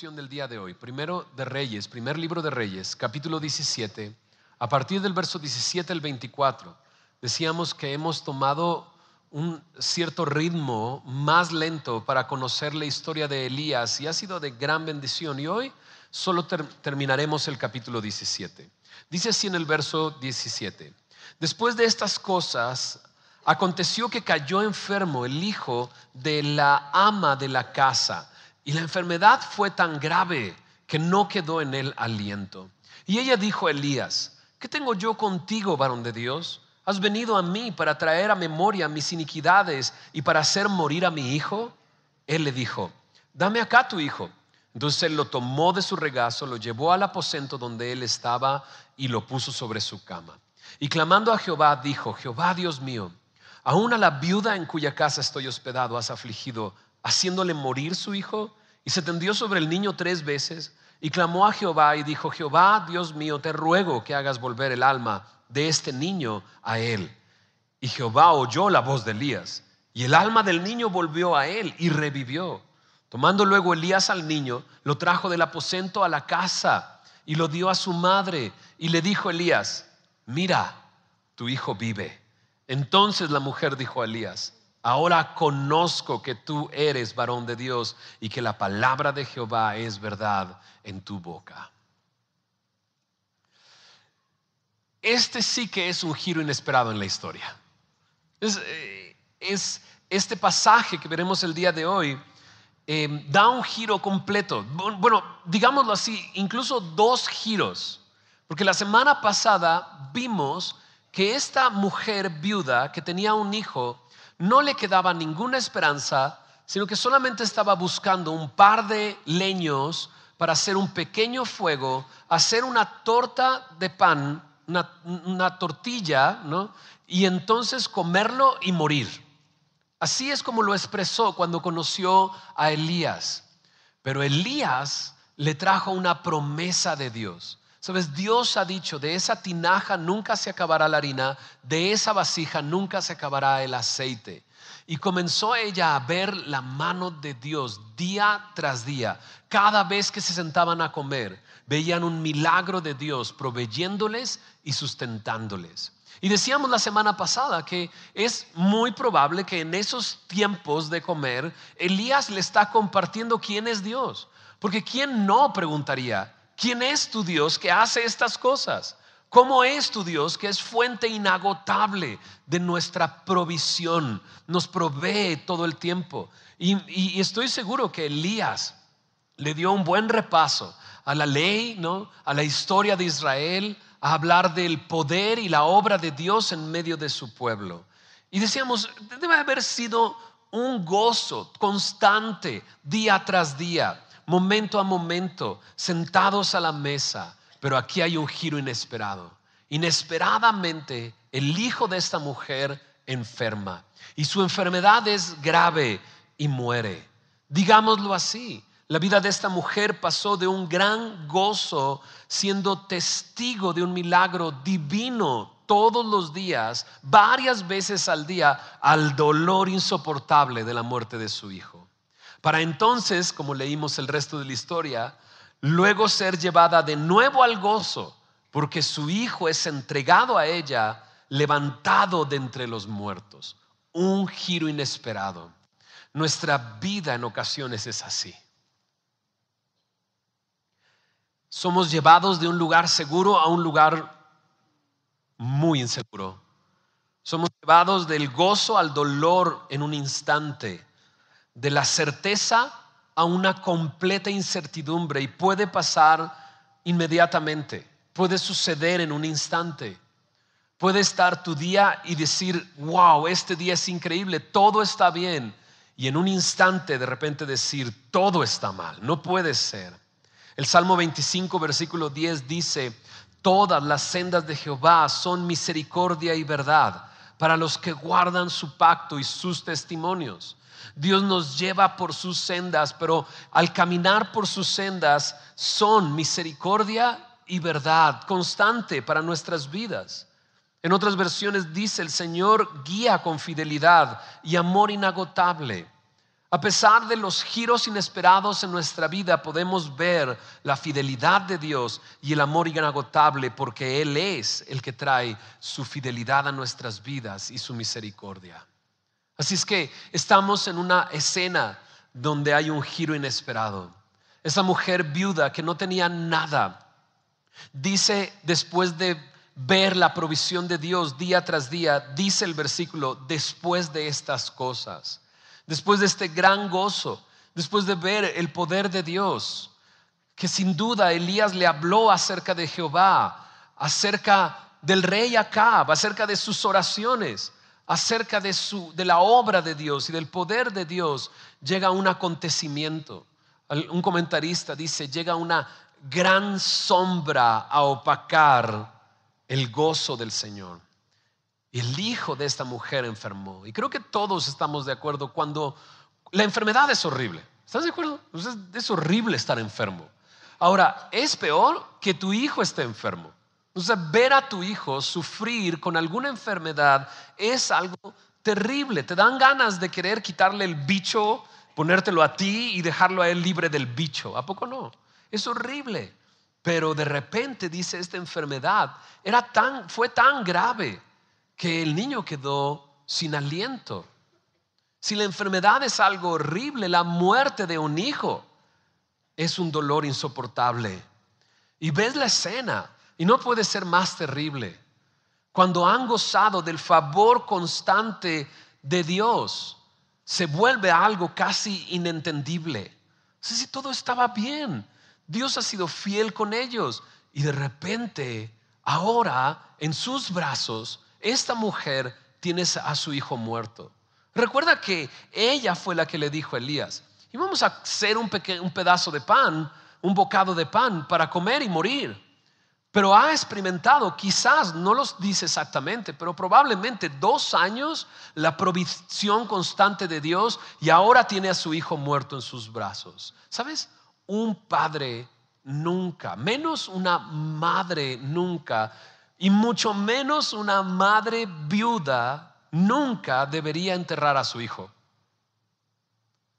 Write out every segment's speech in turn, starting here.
del día de hoy, primero de Reyes, primer libro de Reyes, capítulo 17, a partir del verso 17 al 24, decíamos que hemos tomado un cierto ritmo más lento para conocer la historia de Elías y ha sido de gran bendición. Y hoy solo terminaremos el capítulo 17. Dice así en el verso 17, después de estas cosas, aconteció que cayó enfermo el hijo de la ama de la casa y la enfermedad fue tan grave que no quedó en él aliento. Y ella dijo a Elías, ¿qué tengo yo contigo, varón de Dios? ¿Has venido a mí para traer a memoria mis iniquidades y para hacer morir a mi hijo? Él le dijo, dame acá tu hijo. Entonces él lo tomó de su regazo, lo llevó al aposento donde él estaba y lo puso sobre su cama. Y clamando a Jehová, dijo, Jehová Dios mío, aún a la viuda en cuya casa estoy hospedado has afligido, haciéndole morir su hijo. Y se tendió sobre el niño tres veces y clamó a Jehová y dijo, Jehová Dios mío, te ruego que hagas volver el alma de este niño a él. Y Jehová oyó la voz de Elías y el alma del niño volvió a él y revivió. Tomando luego Elías al niño, lo trajo del aposento a la casa y lo dio a su madre y le dijo Elías, mira, tu hijo vive. Entonces la mujer dijo a Elías, ahora conozco que tú eres varón de Dios y que la palabra de Jehová es verdad en tu boca. Este sí que es un giro inesperado en la historia. Es, eh, este pasaje que veremos el día de hoy Em, da un giro completo. Bueno, digámoslo así, incluso dos giros. Porque la semana pasada vimos que esta mujer viuda que tenía un hijo no le quedaba ninguna esperanza, sino que solamente estaba buscando un par de leños para hacer un pequeño fuego, hacer una torta de pan, una, una tortilla, ¿no? Y entonces comerlo y morir. Así es como lo expresó cuando conoció a Elías. Pero Elías le trajo una promesa de Dios. Sabes, Dios ha dicho, de esa tinaja nunca se acabará la harina, de esa vasija nunca se acabará el aceite. Y comenzó ella a ver la mano de Dios día tras día. Cada vez que se sentaban a comer, veían un milagro de Dios proveyéndoles y sustentándoles. Y decíamos la semana pasada que es muy probable que en esos tiempos de comer, Elías le está compartiendo quién es Dios. Porque ¿quién no preguntaría? ¿Quién es tu Dios que hace estas cosas? ¿Cómo es tu Dios que es fuente inagotable de nuestra provisión? Nos provee todo el tiempo. Y, estoy seguro que Elías le dio un buen repaso a la ley, ¿no? a la historia de Israel, a hablar del poder y la obra de Dios en medio de su pueblo. Y decíamos, debe haber sido un gozo constante día tras día, momento a momento, sentados a la mesa. Pero aquí hay un giro inesperado. Inesperadamente, el hijo de esta mujer enferma. Y su enfermedad es grave y muere. Digámoslo así. La vida de esta mujer pasó de un gran gozo siendo testigo de un milagro divino todos los días, varias veces al día, al dolor insoportable de la muerte de su hijo. Para entonces, como leímos el resto de la historia, luego ser llevada de nuevo al gozo, porque su hijo es entregado a ella, levantado de entre los muertos. Un giro inesperado. Nuestra vida en ocasiones es así. somos llevados de un lugar seguro a un lugar muy inseguro. Somos llevados del gozo al dolor en un instante, de la certeza a una completa incertidumbre y puede pasar inmediatamente, puede suceder en un instante. Puede estar tu día y decir, wow, este día es increíble, todo está bien. Y en un instante de repente decir, todo está mal, no puede ser. El Salmo 25, versículo 10 dice, todas las sendas de Jehová son misericordia y verdad para los que guardan su pacto y sus testimonios. Dios nos lleva por sus sendas, pero al caminar por sus sendas son misericordia y verdad constante para nuestras vidas. En otras versiones dice, el Señor guía con fidelidad y amor inagotable. A pesar de los giros inesperados en nuestra vida, podemos ver la fidelidad de Dios y el amor inagotable porque Él es el que trae su fidelidad a nuestras vidas y su misericordia. Así es que estamos en una escena donde hay un giro inesperado. Esa mujer viuda que no tenía nada, dice después de ver la provisión de Dios día tras día, dice el versículo, después de estas cosas después de este gran gozo, después de ver el poder de Dios, que sin duda Elías le habló acerca de Jehová, acerca del rey Acab, acerca de sus oraciones, acerca de, su, de la obra de Dios y del poder de Dios, llega un acontecimiento. Un comentarista dice, llega una gran sombra a opacar el gozo del Señor el hijo de esta mujer enfermó. Y creo que todos estamos de acuerdo cuando la enfermedad es horrible. ¿Estás de acuerdo? Es horrible estar enfermo. Ahora, es peor que tu hijo esté enfermo. O sea, ver a tu hijo sufrir con alguna enfermedad es algo terrible. Te dan ganas de querer quitarle el bicho, ponértelo a ti y dejarlo a él libre del bicho. ¿A poco no? Es horrible. Pero de repente dice esta enfermedad era tan fue tan grave que el niño quedó sin aliento. Si la enfermedad es algo horrible, la muerte de un hijo es un dolor insoportable. Y ves la escena y no puede ser más terrible. Cuando han gozado del favor constante de Dios, se vuelve algo casi inentendible. si todo estaba bien. Dios ha sido fiel con ellos. Y de repente, ahora, en sus brazos, esta mujer tiene a su hijo muerto. Recuerda que ella fue la que le dijo a Elías, y vamos a hacer un, un pedazo de pan, un bocado de pan para comer y morir. Pero ha experimentado, quizás no los dice exactamente, pero probablemente dos años la provisión constante de Dios y ahora tiene a su hijo muerto en sus brazos. ¿Sabes? Un padre nunca, menos una madre nunca y mucho menos una madre viuda nunca debería enterrar a su hijo.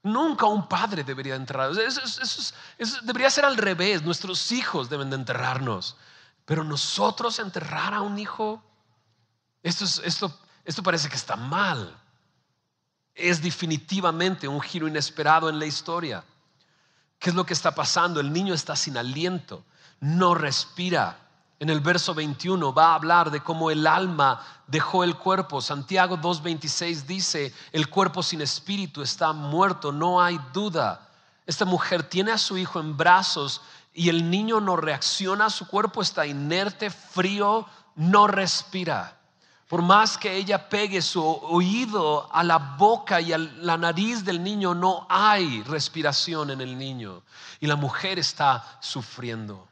Nunca un padre debería enterrar. Eso, debería ser al revés. Nuestros hijos deben de enterrarnos. Pero nosotros enterrar a un hijo, esto, esto, esto parece que está mal. Es definitivamente un giro inesperado en la historia. ¿Qué es lo que está pasando? El niño está sin aliento, no respira en el verso 21 va a hablar de cómo el alma dejó el cuerpo. Santiago 2.26 dice, el cuerpo sin espíritu está muerto, no hay duda. Esta mujer tiene a su hijo en brazos y el niño no reacciona, su cuerpo está inerte, frío, no respira. Por más que ella pegue su oído a la boca y a la nariz del niño, no hay respiración en el niño. Y la mujer está sufriendo.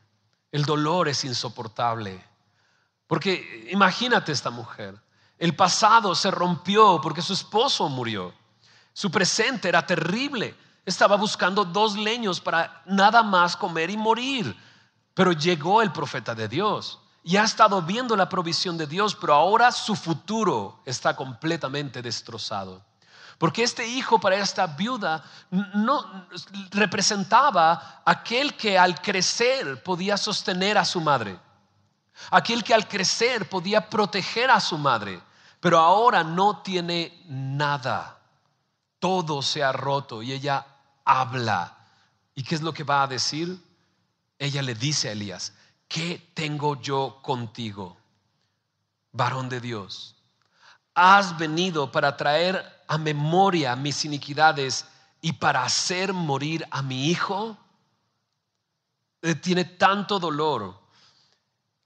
El dolor es insoportable. Porque imagínate esta mujer. El pasado se rompió porque su esposo murió. Su presente era terrible. Estaba buscando dos leños para nada más comer y morir. Pero llegó el profeta de Dios y ha estado viendo la provisión de Dios, pero ahora su futuro está completamente destrozado. Porque este hijo para esta viuda no representaba aquel que al crecer podía sostener a su madre. Aquel que al crecer podía proteger a su madre. Pero ahora no tiene nada. Todo se ha roto y ella habla. ¿Y qué es lo que va a decir? Ella le dice a Elías, ¿qué tengo yo contigo, varón de Dios? Has venido para traer a memoria mis iniquidades y para hacer morir a mi hijo, eh, tiene tanto dolor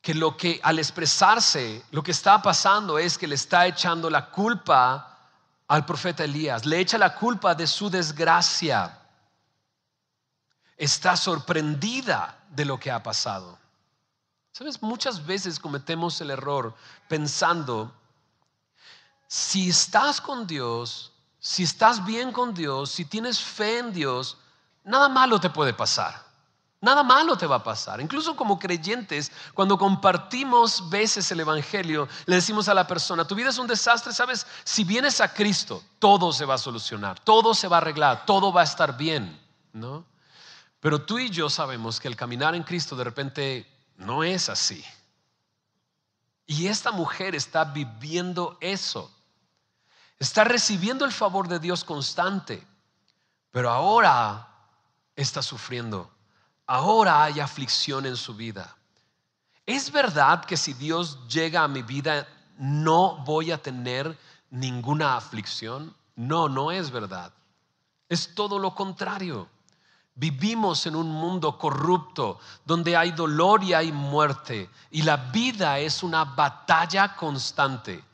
que lo que al expresarse, lo que está pasando es que le está echando la culpa al profeta Elías, le echa la culpa de su desgracia. Está sorprendida de lo que ha pasado. Sabes, muchas veces cometemos el error pensando si estás con Dios, si estás bien con Dios, si tienes fe en Dios, nada malo te puede pasar. Nada malo te va a pasar. Incluso como creyentes, cuando compartimos veces el Evangelio, le decimos a la persona, tu vida es un desastre, ¿sabes? Si vienes a Cristo, todo se va a solucionar, todo se va a arreglar, todo va a estar bien, ¿no? Pero tú y yo sabemos que el caminar en Cristo de repente no es así. Y esta mujer está viviendo eso. Está recibiendo el favor de Dios constante, pero ahora está sufriendo. Ahora hay aflicción en su vida. ¿Es verdad que si Dios llega a mi vida no voy a tener ninguna aflicción? No, no es verdad. Es todo lo contrario. Vivimos en un mundo corrupto donde hay dolor y hay muerte y la vida es una batalla constante.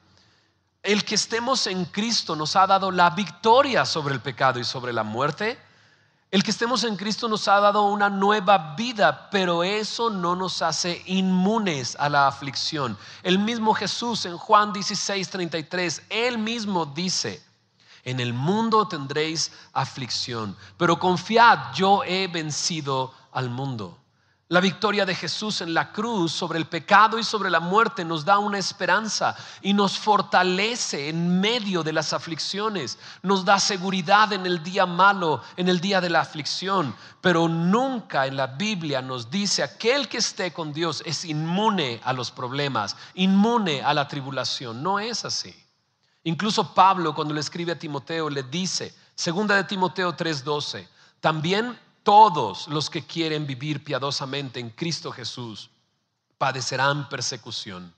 El que estemos en Cristo nos ha dado la victoria sobre el pecado y sobre la muerte. El que estemos en Cristo nos ha dado una nueva vida, pero eso no nos hace inmunes a la aflicción. El mismo Jesús en Juan 16, 33, él mismo dice, en el mundo tendréis aflicción, pero confiad, yo he vencido al mundo. La victoria de Jesús en la cruz sobre el pecado y sobre la muerte nos da una esperanza y nos fortalece en medio de las aflicciones, nos da seguridad en el día malo, en el día de la aflicción, pero nunca en la Biblia nos dice aquel que esté con Dios es inmune a los problemas, inmune a la tribulación. No es así. Incluso Pablo cuando le escribe a Timoteo le dice, segunda de Timoteo 3:12, también todos los que quieren vivir piadosamente en Cristo Jesús padecerán persecución.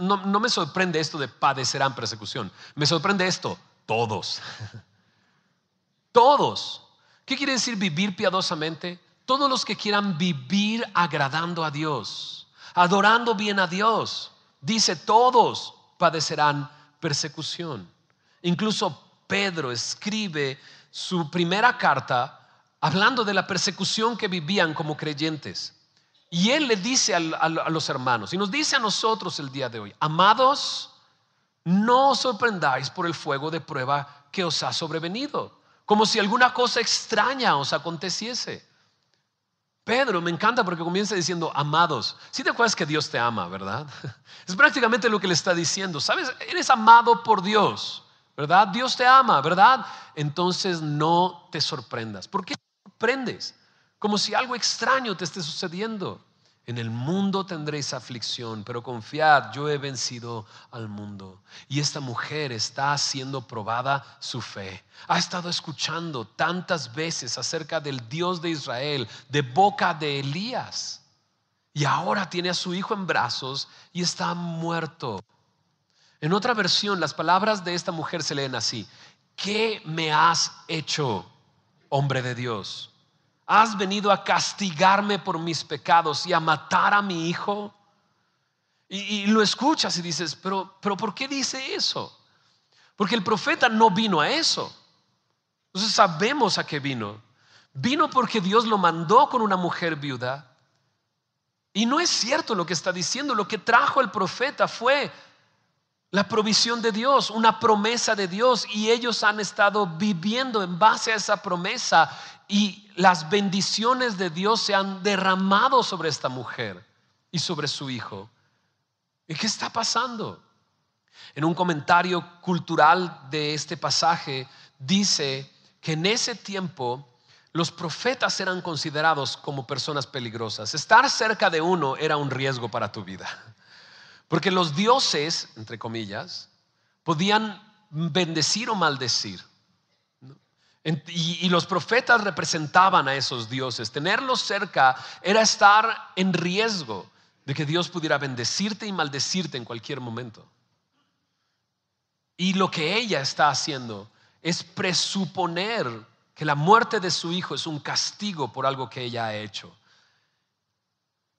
No, no, me sorprende esto de padecerán persecución, me sorprende esto, todos. todos. ¿Qué quiere decir vivir piadosamente? Todos los que quieran vivir agradando a Dios, adorando bien a Dios. Dice, todos padecerán persecución. Incluso Pedro escribe su primera carta hablando de la persecución que vivían como creyentes. Y él le dice a, los hermanos, y nos dice a nosotros el día de hoy, amados, no os sorprendáis por el fuego de prueba que os ha sobrevenido, como si alguna cosa extraña os aconteciese. Pedro me encanta porque comienza diciendo, amados, si te acuerdas que Dios te ama, ¿verdad? Es prácticamente lo que le está diciendo, ¿sabes? Eres amado por Dios, ¿verdad? Dios te ama, ¿verdad? Entonces no te sorprendas. ¿Por qué prendes, como si algo extraño te esté sucediendo. En el mundo tendréis aflicción, pero confiad, yo he vencido al mundo. Y esta mujer está haciendo probada su fe. Ha estado escuchando tantas veces acerca del Dios de Israel, de boca de Elías. Y ahora tiene a su hijo en brazos y está muerto. En otra versión, las palabras de esta mujer se leen así. ¿Qué me has hecho, hombre de Dios? ¿Has venido a castigarme por mis pecados y a matar a mi hijo? Y, lo escuchas y dices, pero, pero ¿por qué dice eso? Porque el profeta no vino a eso. Entonces sabemos a qué vino. Vino porque Dios lo mandó con una mujer viuda. Y no es cierto lo que está diciendo. Lo que trajo el profeta fue la provisión de Dios, una promesa de Dios. Y ellos han estado viviendo en base a esa promesa y las bendiciones de Dios se han derramado sobre esta mujer y sobre su hijo. ¿Y qué está pasando? En un comentario cultural de este pasaje dice que en ese tiempo los profetas eran considerados como personas peligrosas. Estar cerca de uno era un riesgo para tu vida. Porque los dioses, entre comillas, podían bendecir o maldecir. Y, los profetas representaban a esos dioses. Tenerlos cerca era estar en riesgo de que Dios pudiera bendecirte y maldecirte en cualquier momento. Y lo que ella está haciendo es presuponer que la muerte de su hijo es un castigo por algo que ella ha hecho.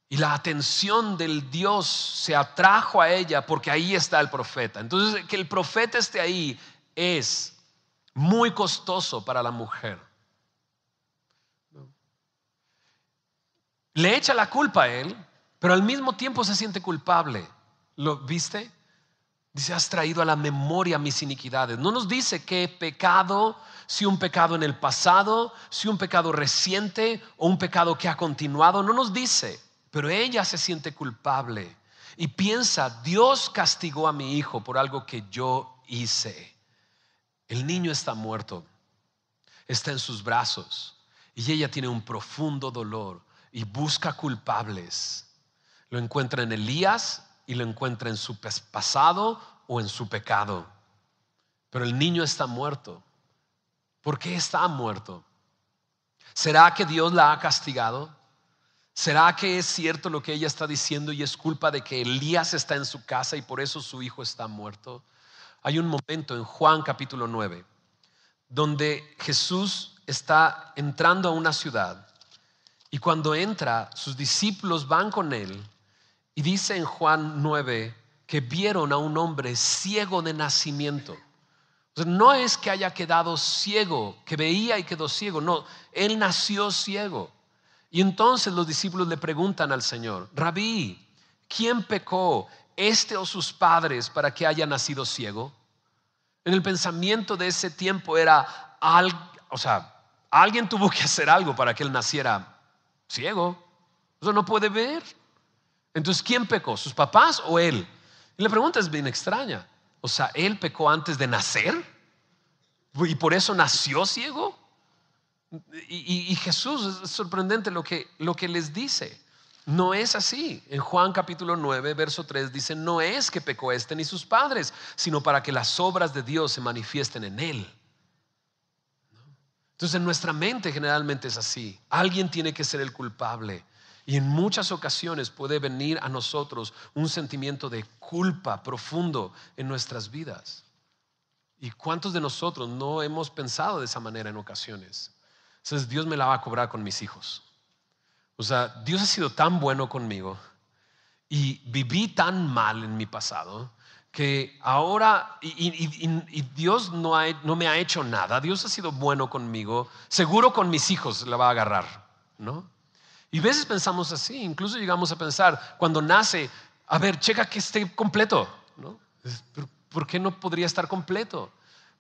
Y la atención del Dios se atrajo a ella porque ahí está el profeta. Entonces, que el profeta esté ahí es muy costoso para la mujer. Le echa la culpa a él, pero al mismo tiempo se siente culpable. ¿Lo viste? Dice, has traído a la memoria mis iniquidades. No nos dice qué pecado, si un pecado en el pasado, si un pecado reciente o un pecado que ha continuado. No nos dice, pero ella se siente culpable y piensa, Dios castigó a mi hijo por algo que yo hice. El niño está muerto, está en sus brazos y ella tiene un profundo dolor y busca culpables. Lo encuentra en Elías y lo encuentra en su pasado o en su pecado. Pero el niño está muerto. ¿Por qué está muerto? ¿Será que Dios la ha castigado? ¿Será que es cierto lo que ella está diciendo y es culpa de que Elías está en su casa y por eso su hijo está muerto? Hay un momento en Juan capítulo 9 donde Jesús está entrando a una ciudad y cuando entra sus discípulos van con él y dice en Juan 9 que vieron a un hombre ciego de nacimiento. no es que haya quedado ciego, que veía y quedó ciego, no, él nació ciego. Y entonces los discípulos le preguntan al Señor, rabí, ¿quién pecó, este o sus padres, para que haya nacido ciego? En el pensamiento de ese tiempo era, o sea, alguien tuvo que hacer algo para que él naciera ciego. O sea, no puede ver. Entonces, ¿quién pecó? ¿Sus papás o él? Y la pregunta es bien extraña. O sea, ¿él pecó antes de nacer? ¿Y por eso nació ciego? Y, Jesús, es sorprendente lo que, lo que les dice. No es así. En Juan capítulo 9, verso 3 dice, no es que pecó este ni sus padres, sino para que las obras de Dios se manifiesten en él. Entonces en nuestra mente generalmente es así. Alguien tiene que ser el culpable. Y en muchas ocasiones puede venir a nosotros un sentimiento de culpa profundo en nuestras vidas. ¿Y cuántos de nosotros no hemos pensado de esa manera en ocasiones? Entonces Dios me la va a cobrar con mis hijos. O sea, Dios ha sido tan bueno conmigo y viví tan mal en mi pasado que ahora, y, Dios no, no me ha hecho nada, Dios ha sido bueno conmigo, seguro con mis hijos la va a agarrar, ¿no? Y veces pensamos así, incluso llegamos a pensar, cuando nace, a ver, checa que esté completo, ¿no? ¿Por qué no podría estar completo?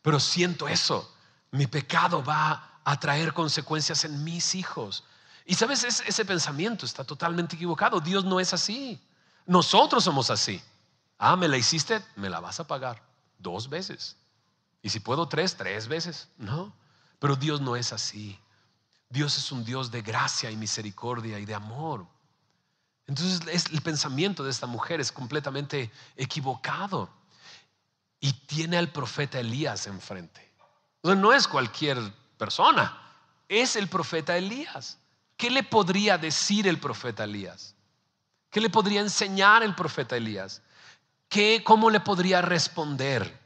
Pero siento eso, mi pecado va a traer consecuencias en mis hijos. Y sabes, ese pensamiento está totalmente equivocado. Dios no es así. Nosotros somos así. Ah, me la hiciste, me la vas a pagar dos veces. Y si puedo tres, tres veces. No, pero Dios no es así. Dios es un Dios de gracia y misericordia y de amor. Entonces el pensamiento de esta mujer es completamente equivocado. Y tiene al profeta Elías enfrente. no es cualquier persona, es el profeta Elías. ¿Qué le podría decir el profeta Elías? ¿Qué le podría enseñar el profeta Elías? ¿Qué, ¿Cómo le podría responder?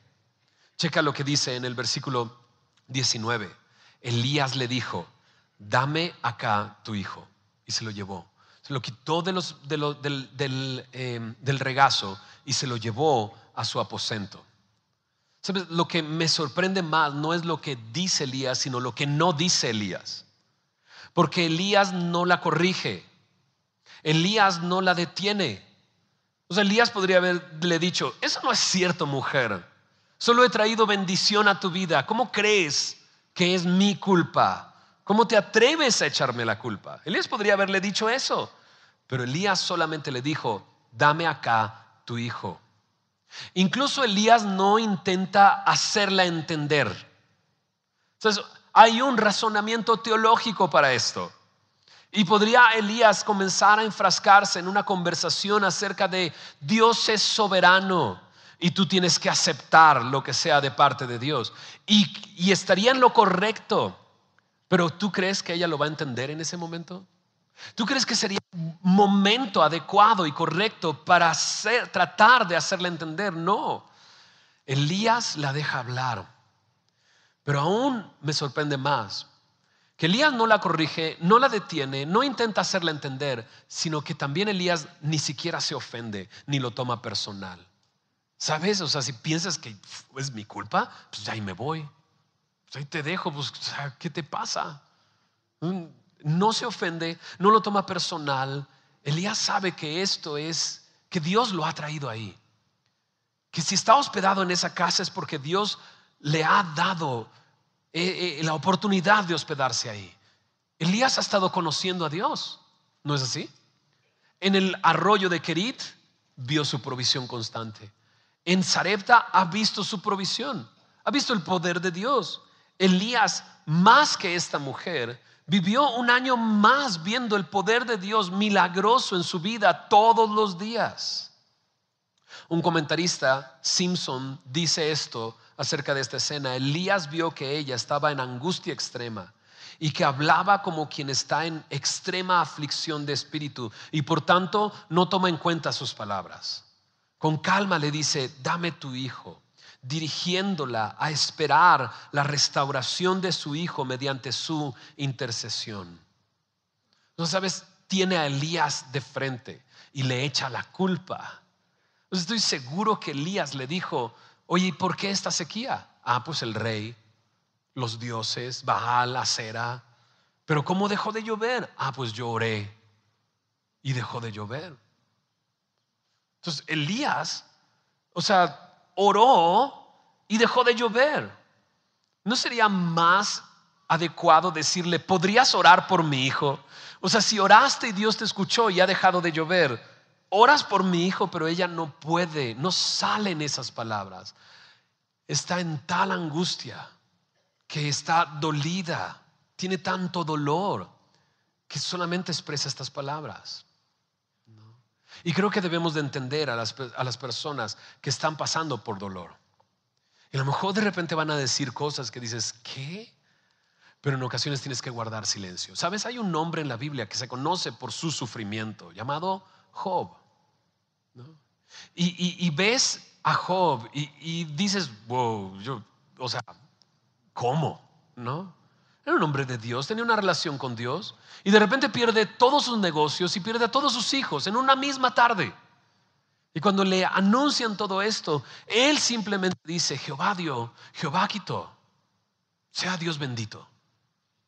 Checa lo que dice en el versículo 19. Elías le dijo, dame acá tu hijo. Y se lo llevó. Se lo quitó em, del, regazo y se lo llevó a su aposento. Lo que me sorprende más no es lo que dice Elías, sino lo que no dice Elías. Porque Elías no la corrige. Elías no la detiene. O sea, Elías podría haberle dicho, eso no es cierto, mujer. Solo he traído bendición a tu vida. ¿Cómo crees que es mi culpa? ¿Cómo te atreves a echarme la culpa? Elías podría haberle dicho eso, pero Elías solamente le dijo, dame acá tu hijo. Incluso Elías no intenta hacerla entender. Entonces, hay un razonamiento teológico para esto. Y podría Elías comenzar a enfrascarse en una conversación acerca de Dios es soberano y tú tienes que aceptar lo que sea de parte de Dios. Y, y estaría en lo correcto pero ¿tú crees que ella lo va a entender en ese momento? ¿Tú crees que sería momento adecuado y correcto para tratar de hacerle entender? No. Elías la deja hablar. Pero aún me sorprende más que Elías no la corrige, no la detiene, no intenta hacerla entender, sino que también Elías ni siquiera se ofende ni lo toma personal. ¿Sabes? O sea, si piensas que es mi culpa, pues ahí me voy. Pues ahí te dejo, pues, ¿qué te pasa? Mm, no se ofende, no lo toma personal. Elías sabe que esto es, que Dios lo ha traído ahí. que si está hospedado en esa casa es porque Dios le ha dado eh, eh, la oportunidad de hospedarse ahí. Elías ha estado conociendo a Dios, ¿no es así? En el arroyo de Kerit vio su provisión constante. En Sarepta ha visto su provisión, ha visto el poder de Dios. Elías, más que esta mujer, vivió un año más viendo el poder de Dios milagroso en su vida todos los días. Un comentarista, Simpson, dice esto acerca de esta escena. Elías vio que ella estaba en angustia extrema y que hablaba como quien está en extrema aflicción de espíritu y por tanto no toma en cuenta sus palabras. Con calma le dice, dame tu hijo, dirigiéndola a esperar la restauración de su hijo mediante su intercesión. No sabes, tiene a Elías de frente y le echa la culpa. estoy seguro que Elías le dijo, oye, ¿y por qué esta sequía? Ah, pues el rey, los dioses, Baal, Acera. Pero ¿cómo dejó de llover? Ah, pues yo y dejó de llover. Entonces Elías, o sea, oró y dejó de llover. ¿No sería más adecuado decirle, podrías orar por mi hijo? O sea, si oraste y Dios te escuchó y ha dejado de llover, oras por mi hijo, pero ella no puede, no salen esas palabras. Está en tal angustia que está dolida, tiene tanto dolor que solamente expresa estas palabras. Y creo que debemos de entender a las, a las personas que están pasando por dolor. Y a lo mejor de repente van a decir cosas que dices, ¿qué? Pero en ocasiones tienes que guardar silencio. ¿Sabes? Hay un nombre en la Biblia que se conoce por su sufrimiento, llamado Job. Y, ves a Job y, dices, wow, yo, o sea, ¿cómo? ¿No? Era un hombre de Dios, tenía una relación con Dios y de repente pierde todos sus negocios y pierde a todos sus hijos en una misma tarde. Y cuando le anuncian todo esto, él simplemente dice, Jehová dio, Jehová quitó, sea Dios bendito.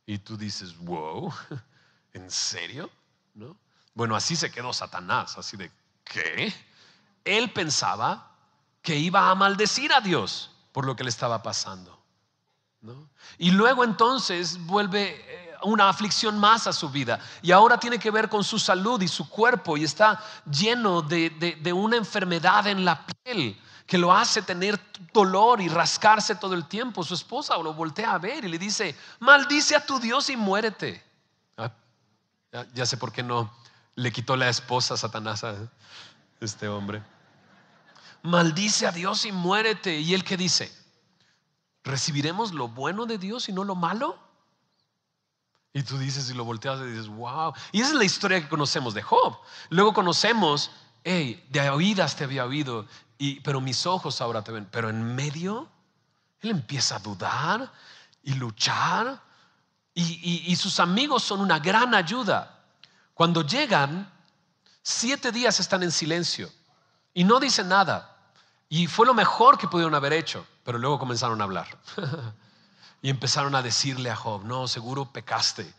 Y tú dices, wow, ¿en serio? ¿No? Bueno, así se quedó Satanás, así de, ¿qué? Él pensaba que iba a maldecir a Dios por lo que le estaba pasando. Y luego entonces vuelve eh, una aflicción más a su vida y ahora tiene que ver con su salud y su cuerpo y está lleno de, de una enfermedad en la piel que lo hace tener dolor y rascarse todo el tiempo. Su esposa lo voltea a ver y le dice, maldice a tu Dios y muérete. Ah, ya, sé por qué no le quitó la esposa a Satanás a este hombre. Maldice a Dios y muérete. ¿Y él qué dice? ¿recibiremos lo bueno de Dios y no lo malo? Y tú dices y lo volteas y dices, wow. Y esa es la historia que conocemos de Job. Luego conocemos, hey, de oídas te había oído, y, pero mis ojos ahora te ven. Pero en medio, él empieza a dudar y luchar. Y sus amigos son una gran ayuda. Cuando llegan, siete días están en silencio y no dicen nada. Y fue lo mejor que pudieron haber hecho. Pero luego comenzaron a hablar. y empezaron a decirle a Job, no, seguro pecaste.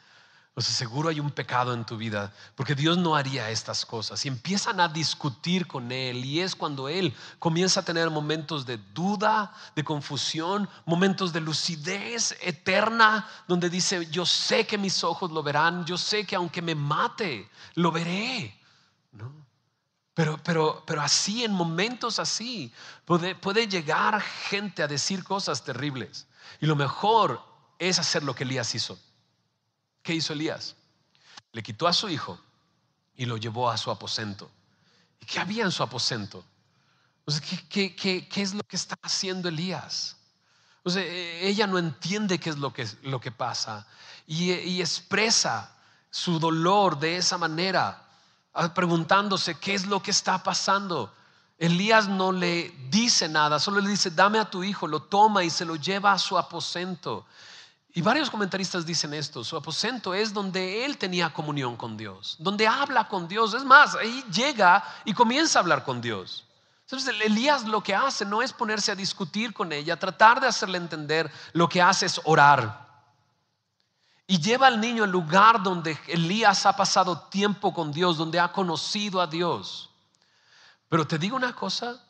O sea, seguro hay un pecado en tu vida, porque Dios no haría estas cosas. Y empiezan a discutir con Él. Y es cuando Él comienza a tener momentos de duda, de confusión, momentos de lucidez eterna, donde dice, yo sé que mis ojos lo verán, yo sé que aunque me mate, lo veré. Pero, pero, pero así, en momentos así, puede, puede llegar gente a decir cosas terribles. Y lo mejor es hacer lo que Elías hizo. ¿Qué hizo Elías? Le quitó a su hijo y lo llevó a su aposento. ¿Y qué había en su aposento? ¿qué, qué, qué, es lo que está haciendo Elías? O sea, e, ella no entiende qué es lo que, lo que pasa y, y expresa su dolor de esa manera preguntándose qué es lo que está pasando. Elías no le dice nada, solo le dice, dame a tu hijo, lo toma y se lo lleva a su aposento. Y varios comentaristas dicen esto, su aposento es donde él tenía comunión con Dios, donde habla con Dios. Es más, ahí llega y comienza a hablar con Dios. Entonces, Elías lo que hace no es ponerse a discutir con ella, tratar de hacerle entender, lo que hace es orar. Y lleva al niño al lugar donde Elías ha pasado tiempo con Dios, donde ha conocido a Dios. Pero te digo una cosa,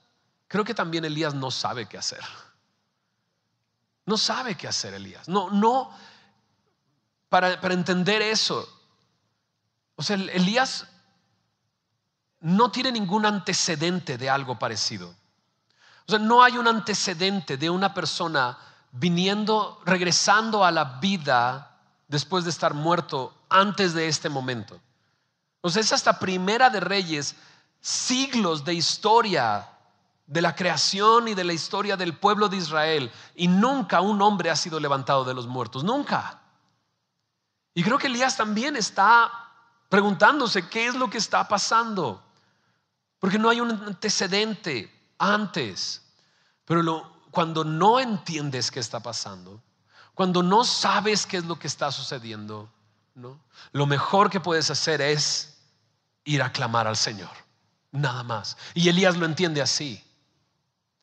creo que también Elías no sabe qué hacer. No sabe qué hacer Elías. No, no, para, para entender eso. O sea, Elías no tiene ningún antecedente de algo parecido. O sea, no hay un antecedente de una persona viniendo, regresando a la vida después de estar muerto antes de este momento. O sea, es hasta primera de reyes, siglos de historia de la creación y de la historia del pueblo de Israel. Y nunca un hombre ha sido levantado de los muertos, nunca. Y creo que Elías también está preguntándose qué es lo que está pasando. Porque no hay un antecedente antes. Pero cuando no entiendes qué está pasando, cuando no sabes qué es lo que está sucediendo, ¿no? lo mejor que puedes hacer es ir a clamar al Señor. Nada más. Y Elías lo entiende así.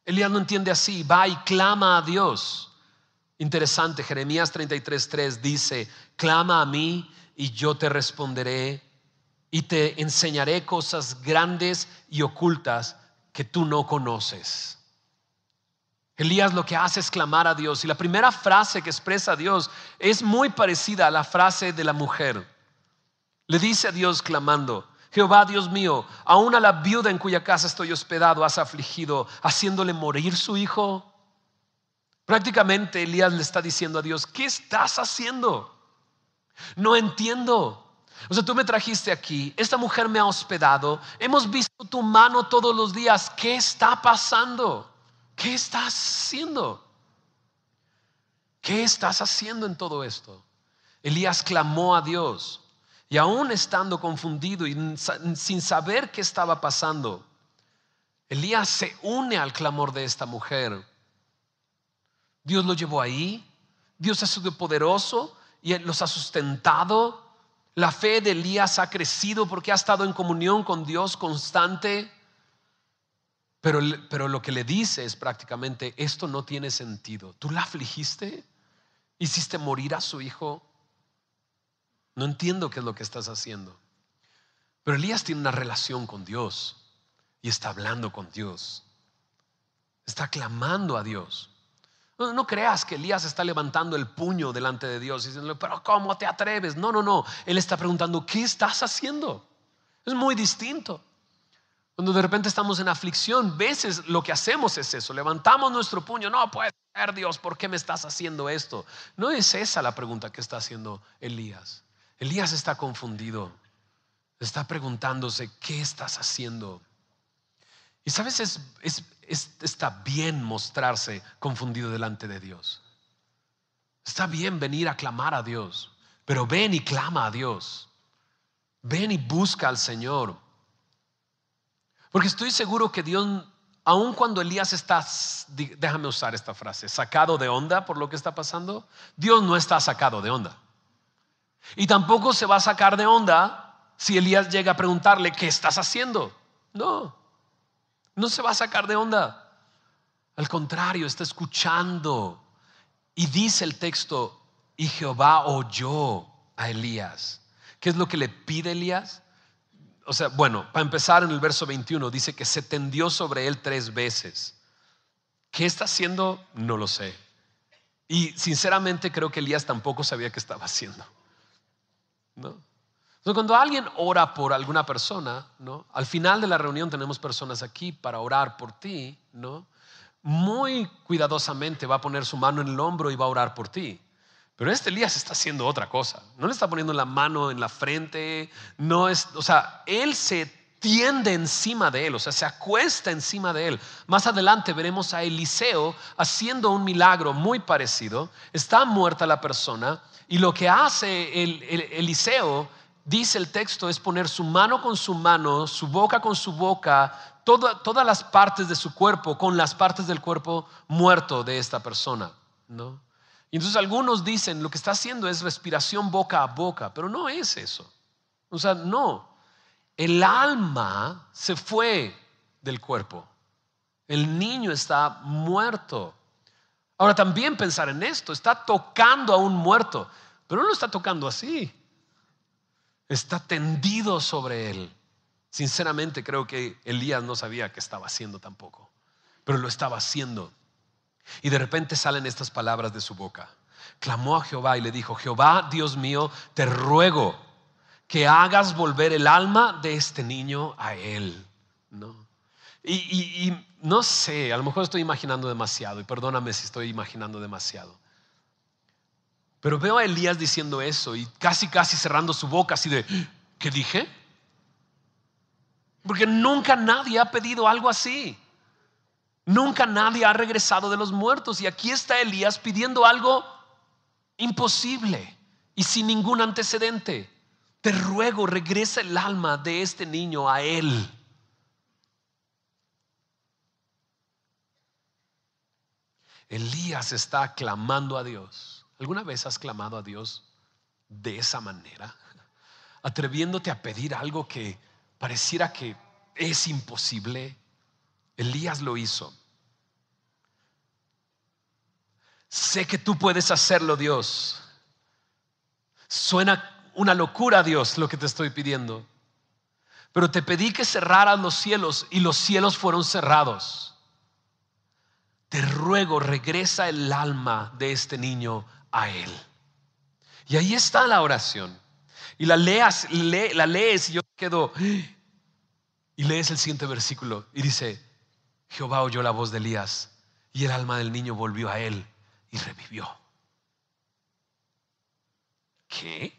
Elías no entiende así, va y clama a Dios. Interesante, Jeremías 33:3 dice, clama a mí y yo te responderé y te enseñaré cosas grandes y ocultas que tú no conoces. Elías lo que hace es clamar a Dios y la primera frase que expresa Dios es muy parecida a la frase de la mujer. Le dice a Dios clamando, Jehová Dios mío, aún a la viuda en cuya casa estoy hospedado has afligido, haciéndole morir su hijo. Prácticamente Elías le está diciendo a Dios, ¿qué estás haciendo? No entiendo. O sea, tú me trajiste aquí, esta mujer me ha hospedado, hemos visto tu mano todos los días, ¿qué está pasando? ¿Qué estás haciendo? ¿Qué estás haciendo en todo esto? Elías clamó a Dios. Y aún estando confundido y sin saber qué estaba pasando, Elías se une al clamor de esta mujer. Dios lo llevó ahí, Dios ha sido poderoso y los ha sustentado. La fe de Elías ha crecido porque ha estado en comunión con Dios constante. Pero, pero lo que le dice es prácticamente, esto no tiene sentido. ¿Tú la afligiste? ¿Hiciste morir a su hijo? No entiendo qué es lo que estás haciendo. Pero Elías tiene una relación con Dios y está hablando con Dios. Está clamando a Dios. No, creas que Elías está levantando el puño delante de Dios y diciendo, pero ¿cómo te atreves? No, no, no. Él está preguntando, ¿qué estás haciendo? Es muy distinto. Cuando de repente estamos en aflicción, veces lo que hacemos es eso, levantamos nuestro puño, no puede ser Dios, ¿por qué me estás haciendo esto? No es esa la pregunta que está haciendo Elías. Elías está confundido. Está preguntándose, ¿qué estás haciendo? Y sabes, es, está bien mostrarse confundido delante de Dios. Está bien venir a clamar a Dios, pero ven y clama a Dios. Ven y busca al Señor. Porque estoy seguro que Dios, aun cuando Elías está, déjame usar esta frase, sacado de onda por lo que está pasando, Dios no está sacado de onda. Y tampoco se va a sacar de onda si Elías llega a preguntarle, ¿qué estás haciendo? No, no se va a sacar de onda. Al contrario, está escuchando. Y dice el texto, y Jehová oyó a Elías. ¿Qué es lo que le pide Elías? O sea, bueno, para empezar en el verso 21 dice que se tendió sobre él tres veces. ¿Qué está haciendo? No lo sé. Y sinceramente creo que Elías tampoco sabía qué estaba haciendo. cuando alguien ora por alguna persona, ¿no? Al final de la reunión tenemos personas aquí para orar por ti, ¿no? Muy cuidadosamente va a poner su mano en el hombro y va a orar por ti. Pero este Elías está haciendo otra cosa. No le está poniendo la mano en la frente, no es, o sea, él se tiende encima de él, o sea, se acuesta encima de él. Más adelante veremos a Eliseo haciendo un milagro muy parecido. Está muerta la persona y lo que hace el, Eliseo, dice el texto, es poner su mano con su mano, su boca con su boca, todas las partes de su cuerpo con las partes del cuerpo muerto de esta persona. ¿no? Y entonces algunos dicen, lo que está haciendo es respiración boca a boca, pero no es eso. O sea, no. El alma se fue del cuerpo. El niño está muerto. Ahora también pensar en esto, está tocando a un muerto, pero no lo está tocando así. Está tendido sobre él. Sinceramente creo que Elías no sabía qué estaba haciendo tampoco. pero lo estaba haciendo. Y de repente salen estas palabras de su boca. Clamó a Jehová y le dijo, Jehová, Dios mío, te ruego que hagas volver el alma de este niño a él. ¿No? Y, no sé, a lo mejor estoy imaginando demasiado, y perdóname si estoy imaginando demasiado. Pero veo a Elías diciendo eso y casi, casi cerrando su boca, así de, ¿qué dije? Porque nunca nadie ha pedido algo así. Nunca nadie ha regresado de los muertos. Y aquí está Elías pidiendo algo imposible y sin ningún antecedente. Te ruego, regresa el alma de este niño a él. Elías está clamando a Dios. ¿Alguna vez has clamado a Dios de esa manera? Atreviéndote a pedir algo que pareciera que es imposible. Elías lo hizo. Sé que tú puedes hacerlo, Dios. Suena una locura, Dios, lo que te estoy pidiendo. Pero te pedí que cerraras los cielos y los cielos fueron cerrados. Te ruego, regresa el alma de este niño a él. Y ahí está la oración. Y la leas, la lees y yo quedo. Y lees el siguiente versículo y dice: Jehová oyó la voz de Elías y el alma del niño volvió a él y revivió. ¿Qué?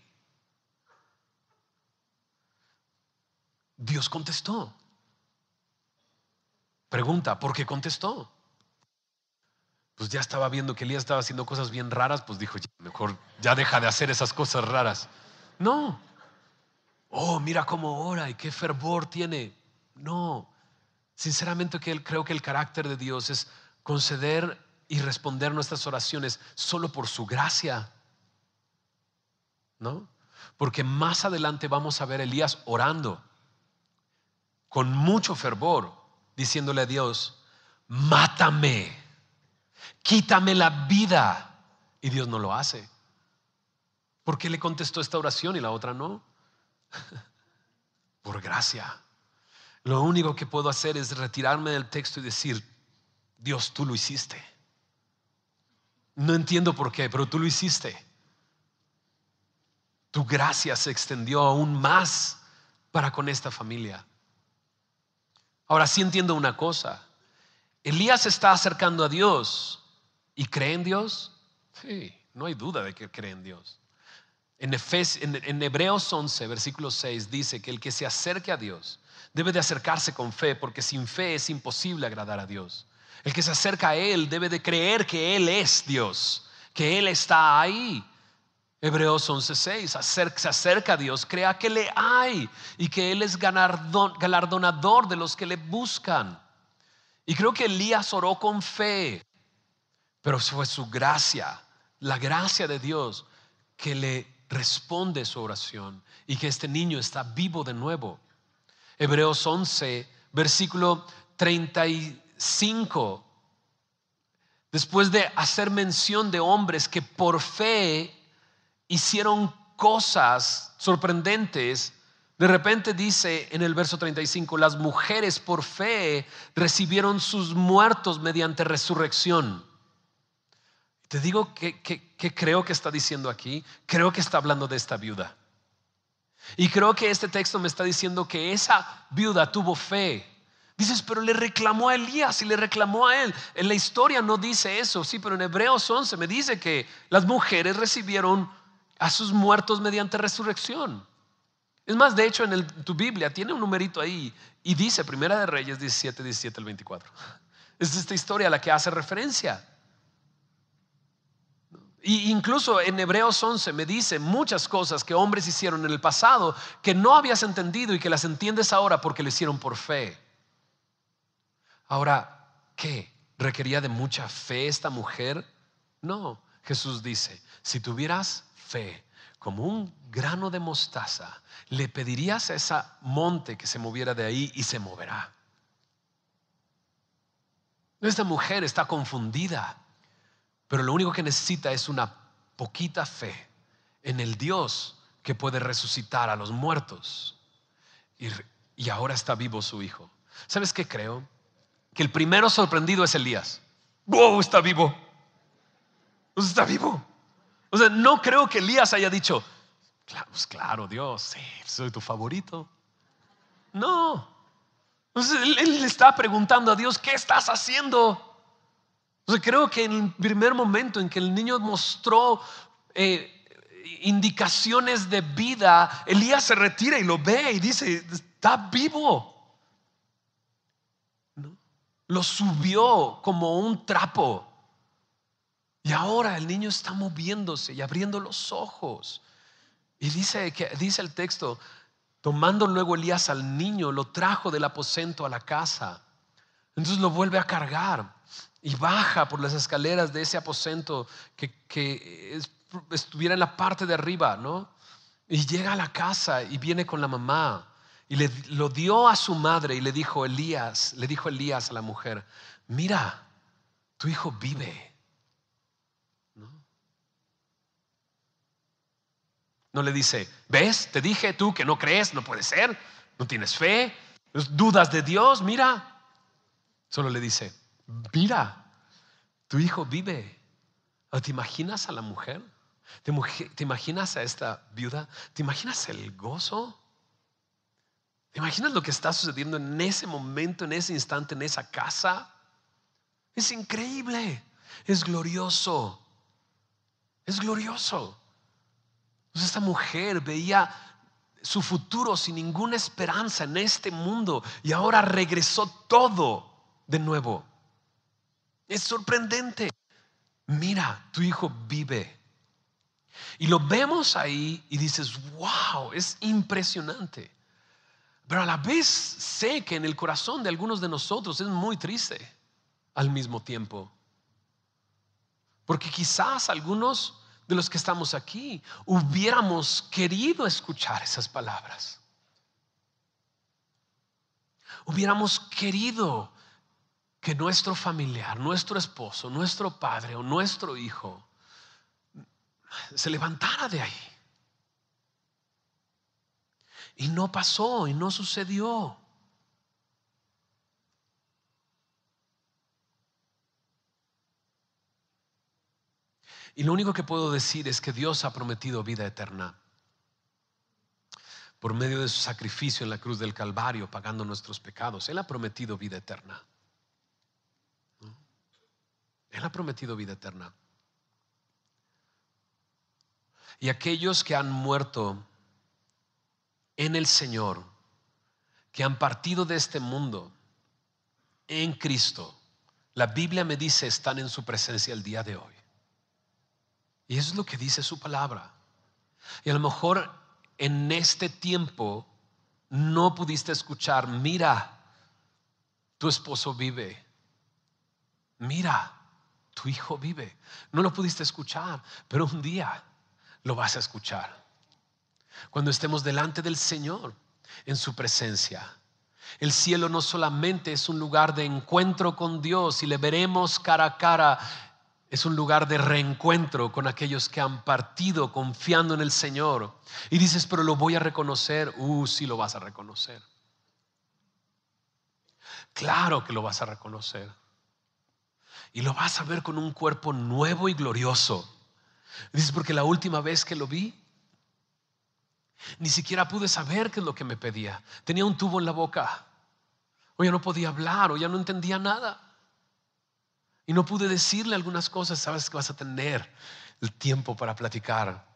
Dios contestó. Pregunta, ¿por qué contestó? Pues ya estaba viendo que Elías estaba haciendo cosas bien raras, pues dijo, mejor ya deja de hacer esas cosas raras. No. Oh, mira cómo ora y qué fervor tiene. No. Sinceramente creo que el carácter de Dios es conceder y responder nuestras oraciones solo por su gracia. ¿No? Porque más adelante vamos a ver a Elías orando con mucho fervor, diciéndole a Dios, mátame, quítame la vida. Y Dios no lo hace. ¿Por qué le contestó esta oración y la otra no? Por gracia. Lo único que puedo hacer es retirarme del texto y decir, Dios, tú lo hiciste. No entiendo por qué, pero tú lo hiciste. Tu gracia se extendió aún más para con esta familia. Ahora sí entiendo una cosa. Elías está acercando a Dios y cree en Dios. Sí, no hay duda de que cree en Dios. En, en, Hebreos 11, versículo 6 dice que el que se acerque a Dios debe de acercarse con fe, porque sin fe es imposible agradar a Dios. El que se acerca a Él debe de creer que Él es Dios, que Él está ahí Hebreos 11:6, se acerca a Dios, crea que le hay y que Él es galardonador de los que le buscan. Y creo que Elías oró con fe, pero fue su gracia, la gracia de Dios que le responde su oración y que este niño está vivo de nuevo. Hebreos 11, versículo 35, después de hacer mención de hombres que por fe hicieron cosas sorprendentes, de repente dice en el verso 35, las mujeres por fe recibieron sus muertos mediante resurrección. Te digo que, que, creo que está diciendo aquí, creo que está hablando de esta viuda. Y creo que este texto me está diciendo que esa viuda tuvo fe. Dices, pero le reclamó a Elías y le reclamó a él. En la historia no dice eso, sí, pero en Hebreos 11 me dice que las mujeres recibieron a sus muertos mediante resurrección. Es más, de hecho, en tu Biblia tiene un numerito ahí y dice Primera de Reyes 17, 17 al 24. Es esta historia a la que hace referencia. Y incluso en Hebreos 11 me dice muchas cosas que hombres hicieron en el pasado que no habías entendido y que las entiendes ahora porque lo hicieron por fe. Ahora, ¿qué? ¿Requería de mucha fe esta mujer? No, Jesús dice, si tuvieras fe, como un grano de mostaza, le pedirías a esa monte que se moviera de ahí y se moverá. Esta mujer está confundida, pero lo único que necesita es una poquita fe en el Dios que puede resucitar a los muertos. Y, y ahora está vivo su hijo. ¿Sabes qué creo? que el primero sorprendido es Elías. ¡Wow! Está vivo. Está vivo. O sea, no creo que Elías haya dicho, claro, pues claro, Dios, soy tu favorito. No. él, le está preguntando a Dios, ¿qué estás haciendo? Sea, creo que en el primer momento en que el niño mostró eh, indicaciones de vida, Elías se retira y lo ve y dice, está vivo. Lo subió como un trapo. Y ahora el niño está moviéndose y abriendo los ojos. Y dice, que, dice el texto, tomando luego Elías al niño, lo trajo del aposento a la casa. Entonces lo vuelve a cargar y baja por las escaleras de ese aposento que, estuviera en la parte de arriba, ¿no? Y llega a la casa y viene con la mamá y le, lo dio a su madre y le dijo Elías, le dijo Elías a la mujer, mira, tu hijo vive. No le dice, ¿ves? Te dije tú que no crees, no puede ser, no tienes fe, dudas de Dios, mira. Solo le dice, mira, tu hijo vive. ¿Te imaginas a la mujer? ¿Te, ¿Te, imaginas a esta viuda? ¿Te imaginas el gozo? ¿Te imaginas lo que está sucediendo en ese momento, en ese instante, en esa casa? Es increíble, es glorioso, es glorioso. Entonces esta mujer veía su futuro sin ninguna esperanza en este mundo y ahora regresó todo de nuevo. Es sorprendente. Mira, tu hijo vive. Y lo vemos ahí y dices, wow, es impresionante. Pero a la vez sé que en el corazón de algunos de nosotros es muy triste al mismo tiempo. Porque quizás algunos de los que estamos aquí hubiéramos querido escuchar esas palabras. Hubiéramos querido que nuestro familiar, nuestro esposo, nuestro padre o nuestro hijo se levantara de ahí. Y no pasó y no sucedió. Y lo único que puedo decir es que Dios ha prometido vida eterna por medio de su sacrificio en la cruz del Calvario, pagando nuestros pecados. Él ha prometido vida eterna. Él ha prometido vida eterna. Y aquellos que han muerto en el Señor, que han partido de este mundo en Cristo, la Biblia me dice están en su presencia el día de hoy. Y eso es lo que dice su palabra. Y a lo mejor en este tiempo no pudiste escuchar, mira, tu esposo vive. Mira, tu hijo vive. No lo pudiste escuchar, pero un día lo vas a escuchar. Cuando estemos delante del Señor, en su presencia. El cielo no solamente es un lugar de encuentro con Dios y le veremos cara a cara es un lugar de reencuentro con aquellos que han partido confiando en el Señor. Y dices, pero lo voy a reconocer. Uh, sí lo vas a reconocer. Claro que lo vas a reconocer. Y lo vas a ver con un cuerpo nuevo y glorioso. Dices, porque la última vez que lo vi, ni siquiera pude saber qué es lo que me pedía. Tenía un tubo en la boca. O ya no podía hablar, o ya no entendía nada. Y no pude decirle algunas cosas, sabes que vas a tener el tiempo para platicar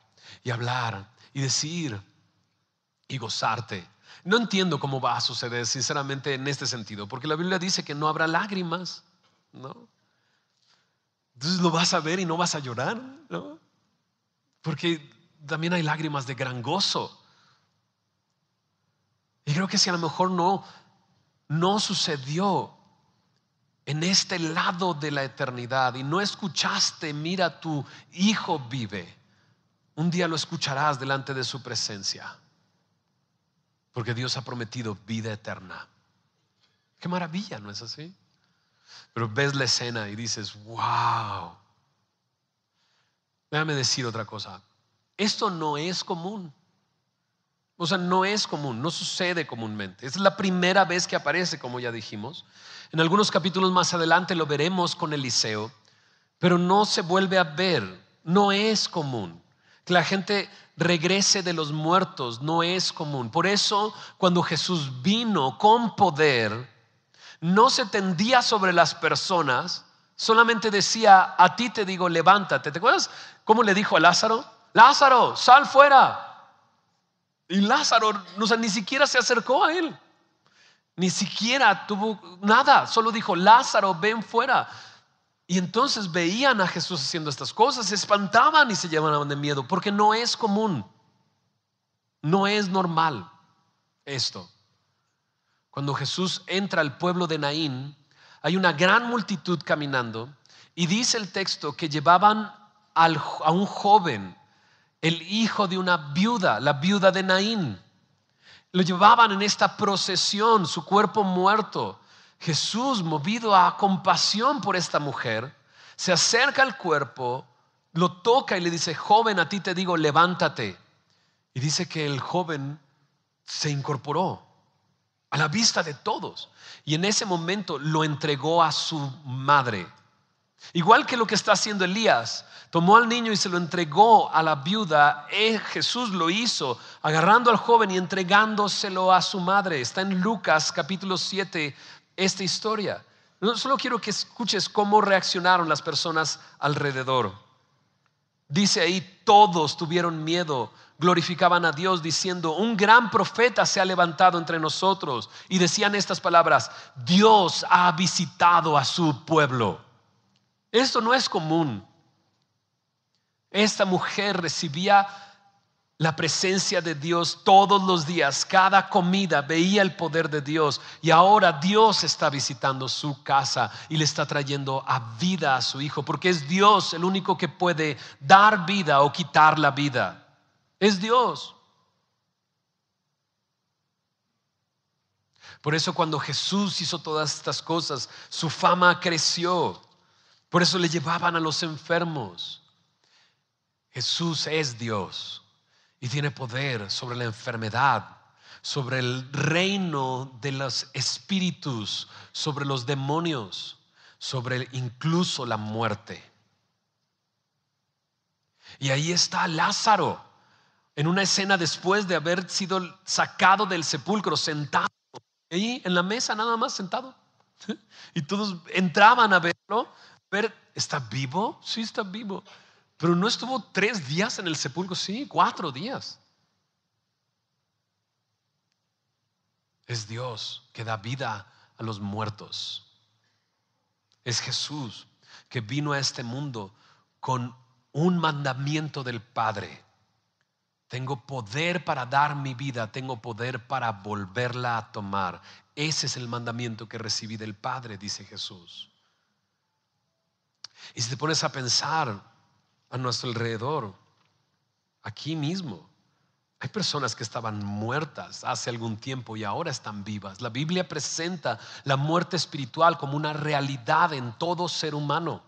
y hablar y decir y gozarte. No entiendo cómo va a suceder, sinceramente, en este sentido, porque la Biblia dice que no habrá lágrimas, ¿no? Entonces lo vas a ver y no vas a llorar, ¿no? Porque también hay lágrimas de gran gozo. Y creo que si a lo mejor no, no sucedió en este lado de la eternidad y no escuchaste, mira, tu hijo vive, un día lo escucharás delante de su presencia, porque Dios ha prometido vida eterna. Qué maravilla, ¿no es así? Pero ves la escena y dices, wow. Déjame decir otra cosa. Esto no es común. O sea, no es común, no sucede comúnmente. Es la primera vez que aparece, como ya dijimos. En algunos capítulos más adelante lo veremos con Eliseo, pero no se vuelve a ver, no es común. Que la gente regrese de los muertos no es común. Por eso, cuando Jesús vino con poder, no se tendía sobre las personas, solamente decía, a ti te digo, levántate. ¿Te acuerdas cómo le dijo a Lázaro? Lázaro, sal fuera. Y Lázaro no, ni siquiera se acercó a él. Ni siquiera tuvo nada. Solo dijo, Lázaro, ven fuera. Y entonces veían a Jesús haciendo estas cosas, se espantaban y se llevaban de miedo, porque no es común. No es normal esto. Cuando Jesús entra al pueblo de Naín, hay una gran multitud caminando y dice el texto que llevaban a un joven el hijo de una viuda, la viuda de Naín. Lo llevaban en esta procesión, su cuerpo muerto. Jesús, movido a compasión por esta mujer, se acerca al cuerpo, lo toca y le dice, joven, a ti te digo, levántate. Y dice que el joven se incorporó a la vista de todos. Y en ese momento lo entregó a su madre. Igual que lo que está haciendo Elías, tomó al niño y se lo entregó a la viuda. Eh, Jesús lo hizo, agarrando al joven y entregándoselo a su madre. Está en Lucas capítulo 7 esta historia. Solo quiero que escuches cómo reaccionaron las personas alrededor. Dice ahí, todos tuvieron miedo, glorificaban a Dios diciendo, un gran profeta se ha levantado entre nosotros. Y decían estas palabras, Dios ha visitado a su pueblo. Esto no es común. Esta mujer recibía la presencia de Dios todos los días, cada comida veía el poder de Dios y ahora Dios está visitando su casa y le está trayendo a vida a su hijo, porque es Dios el único que puede dar vida o quitar la vida. Es Dios. Por eso cuando Jesús hizo todas estas cosas, su fama creció. Por eso le llevaban a los enfermos. Jesús es Dios y tiene poder sobre la enfermedad, sobre el reino de los espíritus, sobre los demonios, sobre incluso la muerte. Y ahí está Lázaro, en una escena después de haber sido sacado del sepulcro, sentado, ahí en la mesa nada más sentado. Y todos entraban a verlo ¿está vivo? Sí, está vivo. Pero no estuvo tres días en el sepulcro, sí, cuatro días. Es Dios que da vida a los muertos. Es Jesús que vino a este mundo con un mandamiento del Padre. Tengo poder para dar mi vida, tengo poder para volverla a tomar. Ese es el mandamiento que recibí del Padre, dice Jesús. Y si te pones a pensar a nuestro alrededor, aquí mismo, hay personas que estaban muertas hace algún tiempo y ahora están vivas. La Biblia presenta la muerte espiritual como una realidad en todo ser humano.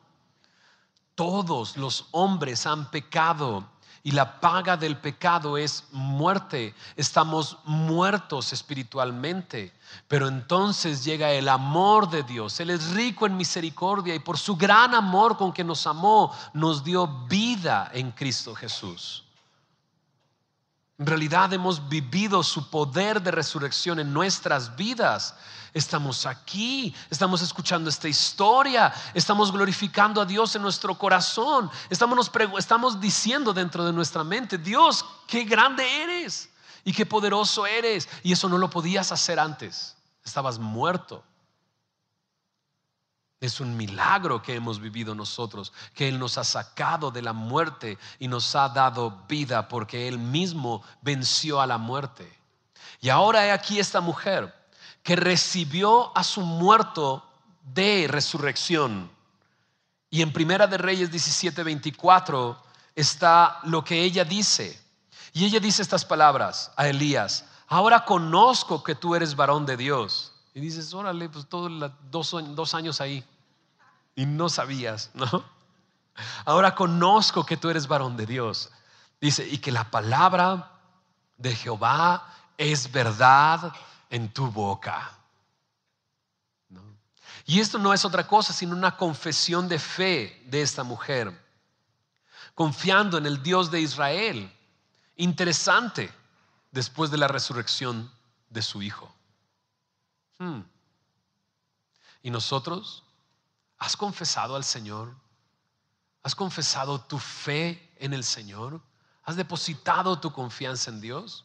Todos los hombres han pecado y la paga del pecado es muerte. Estamos muertos espiritualmente. Pero entonces llega el amor de Dios. Él es rico en misericordia y por su gran amor con que nos amó, nos dio vida en Cristo Jesús. En realidad hemos vivido su poder de resurrección en nuestras vidas Estamos aquí, estamos escuchando esta historia, estamos glorificando a Dios en nuestro corazón, estamos, estamos diciendo dentro de nuestra mente, Dios, qué grande eres y qué poderoso eres. Y eso no lo podías hacer antes, estabas muerto. Es un milagro que hemos vivido nosotros, que Él nos ha sacado de la muerte y nos ha dado vida porque Él mismo venció a la muerte. Y ahora hay aquí esta mujer que recibió a su muerto de resurrección. Y en Primera de Reyes 17:24 está lo que ella dice. Y ella dice estas palabras a Elías, ahora conozco que tú eres varón de Dios. Y dices, órale, pues todos dos, dos años ahí. Y no sabías, ¿no? Ahora conozco que tú eres varón de Dios. Dice, y que la palabra de Jehová es verdad en tu boca. Y esto no es otra cosa sino una confesión de fe de esta mujer, confiando en el Dios de Israel. Interesante, después de la resurrección de su hijo. Hmm. ¿Y nosotros? ¿Has confesado al Señor? ¿Has confesado tu fe en el Señor? ¿Has depositado tu confianza en Dios?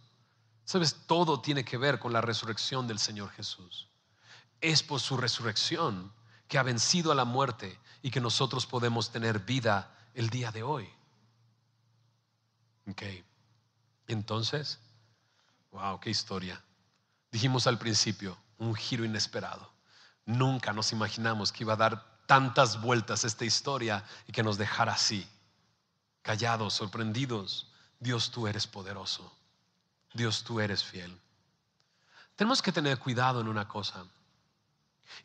Sabes, todo tiene que ver con la resurrección del Señor Jesús. Es por su resurrección que ha vencido a la muerte y que nosotros podemos tener vida el día de hoy. Ok. Entonces, wow, qué historia. Dijimos al principio, un giro inesperado. Nunca nos imaginamos que iba a dar tantas vueltas esta historia y que nos dejara así, callados, sorprendidos. Dios, tú eres poderoso. Dios, tú eres fiel. Tenemos que tener cuidado en una cosa.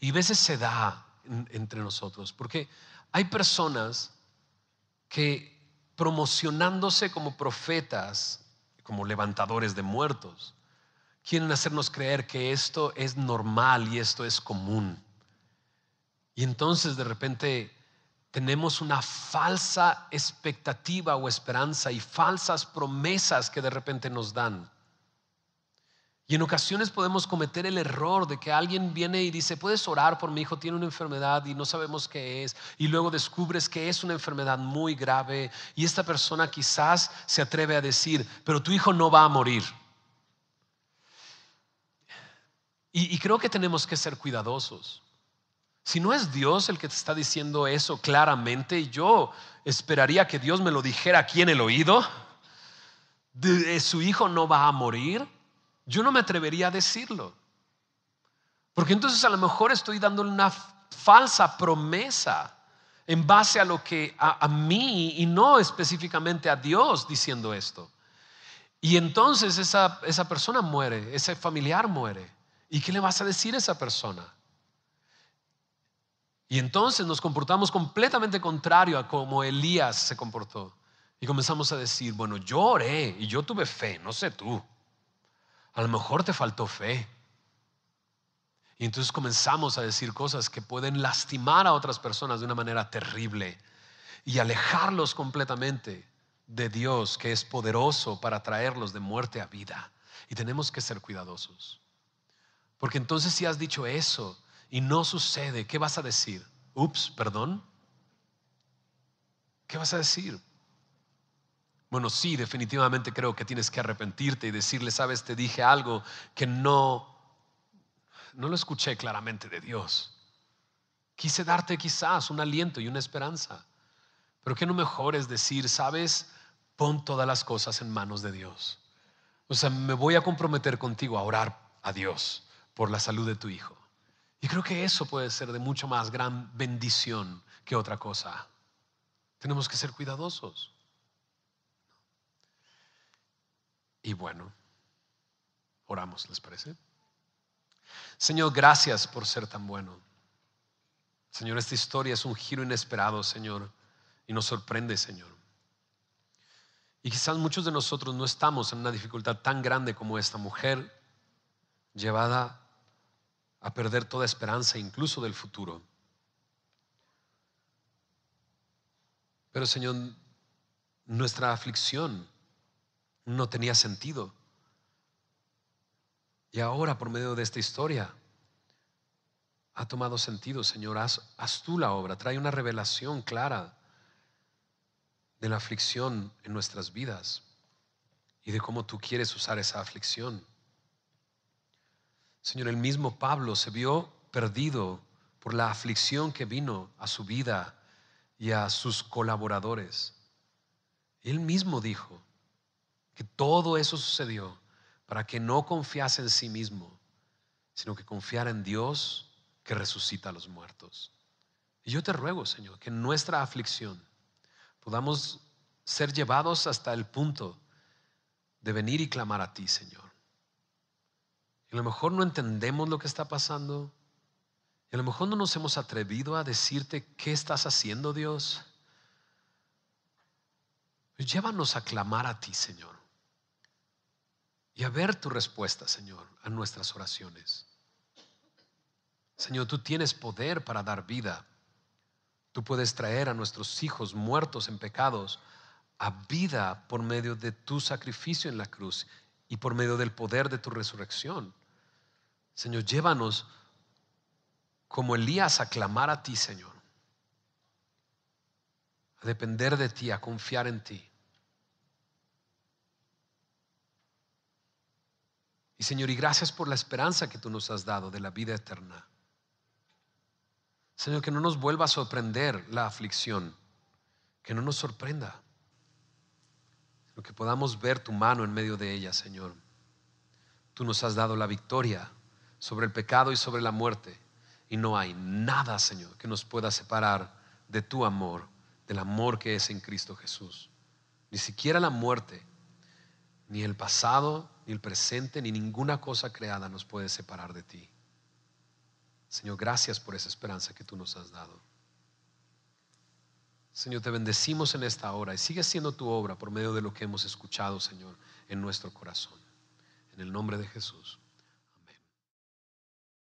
Y a veces se da entre nosotros, porque hay personas que promocionándose como profetas, como levantadores de muertos, quieren hacernos creer que esto es normal y esto es común. Y entonces de repente tenemos una falsa expectativa o esperanza y falsas promesas que de repente nos dan. Y en ocasiones podemos cometer el error de que alguien viene y dice, puedes orar por mi hijo, tiene una enfermedad y no sabemos qué es. Y luego descubres que es una enfermedad muy grave y esta persona quizás se atreve a decir, pero tu hijo no va a morir. Y, creo que tenemos que ser cuidadosos. Si no es Dios el que te está diciendo eso claramente, yo esperaría que Dios me lo dijera aquí en el oído. De, su hijo no va a morir. Yo no me atrevería a decirlo. Porque entonces a lo mejor estoy dándole una falsa promesa en base a lo que a, a, mí y no específicamente a Dios diciendo esto. Y entonces esa, esa persona muere, ese familiar muere. ¿Y qué le vas a decir a esa persona? Y entonces nos comportamos completamente contrario a como Elías se comportó. Y comenzamos a decir, bueno, yo oré y yo tuve fe, no sé tú. A lo mejor te faltó fe. Y entonces comenzamos a decir cosas que pueden lastimar a otras personas de una manera terrible y alejarlos completamente de Dios, que es poderoso para traerlos de muerte a vida. Y tenemos que ser cuidadosos. Porque entonces si has dicho eso, y no sucede, ¿qué vas a decir? Ups, perdón. ¿Qué vas a decir? Bueno, sí, definitivamente creo que tienes que arrepentirte y decirle, sabes, te dije algo que no, no lo escuché claramente de Dios. Quise darte quizás un aliento y una esperanza. Pero que no mejor es decir, sabes, pon todas las cosas en manos de Dios. O sea, me voy a comprometer contigo a orar a Dios por la salud de tu hijo. Y creo que eso puede ser de mucho más gran bendición que otra cosa. Tenemos que ser cuidadosos. Y bueno, oramos, ¿les parece? Señor, gracias por ser tan bueno. Señor, esta historia es un giro inesperado, Señor, y nos sorprende, Señor. Y quizás muchos de nosotros no estamos en una dificultad tan grande como esta mujer llevada a perder toda esperanza, incluso del futuro. Pero Señor, nuestra aflicción no tenía sentido. Y ahora, por medio de esta historia, ha tomado sentido, Señor. Haz, tú la obra, trae una revelación clara de la aflicción en nuestras vidas y de cómo tú quieres usar esa aflicción. Señor, el mismo Pablo se vio perdido por la aflicción que vino a su vida y a sus colaboradores. Él mismo dijo que todo eso sucedió para que no confiase en sí mismo, sino que confiara en Dios que resucita a los muertos. Y yo te ruego, Señor, que en nuestra aflicción podamos ser llevados hasta el punto de venir y clamar a ti, Señor a lo mejor no entendemos lo que está pasando. Y a lo mejor no nos hemos atrevido a decirte qué estás haciendo, Dios. Pues llévanos a clamar a ti, Señor. y a ver tu respuesta, Señor, a nuestras oraciones. Señor, tú tienes poder para dar vida. Tú puedes traer a nuestros hijos muertos en pecados a vida por medio de tu sacrificio en la cruz y por medio del poder de tu resurrección. Señor, llévanos como Elías a clamar a ti, Señor, a depender de ti, a confiar en ti. Y Señor, y gracias por la esperanza que tú nos has dado de la vida eterna. Señor, que no nos vuelva a sorprender la aflicción, que no nos sorprenda, sino que podamos ver tu mano en medio de ella, Señor. Tú nos has dado la victoria sobre el pecado y sobre la muerte, y no hay nada, Señor, que nos pueda separar de tu amor, del amor que es en Cristo Jesús. Ni siquiera la muerte, ni el pasado, ni el presente, ni ninguna cosa creada nos puede separar de ti. Señor, gracias por esa esperanza que tú nos has dado. Señor, te bendecimos en esta hora y sigue siendo tu obra por medio de lo que hemos escuchado, Señor, en nuestro corazón. En el nombre de Jesús.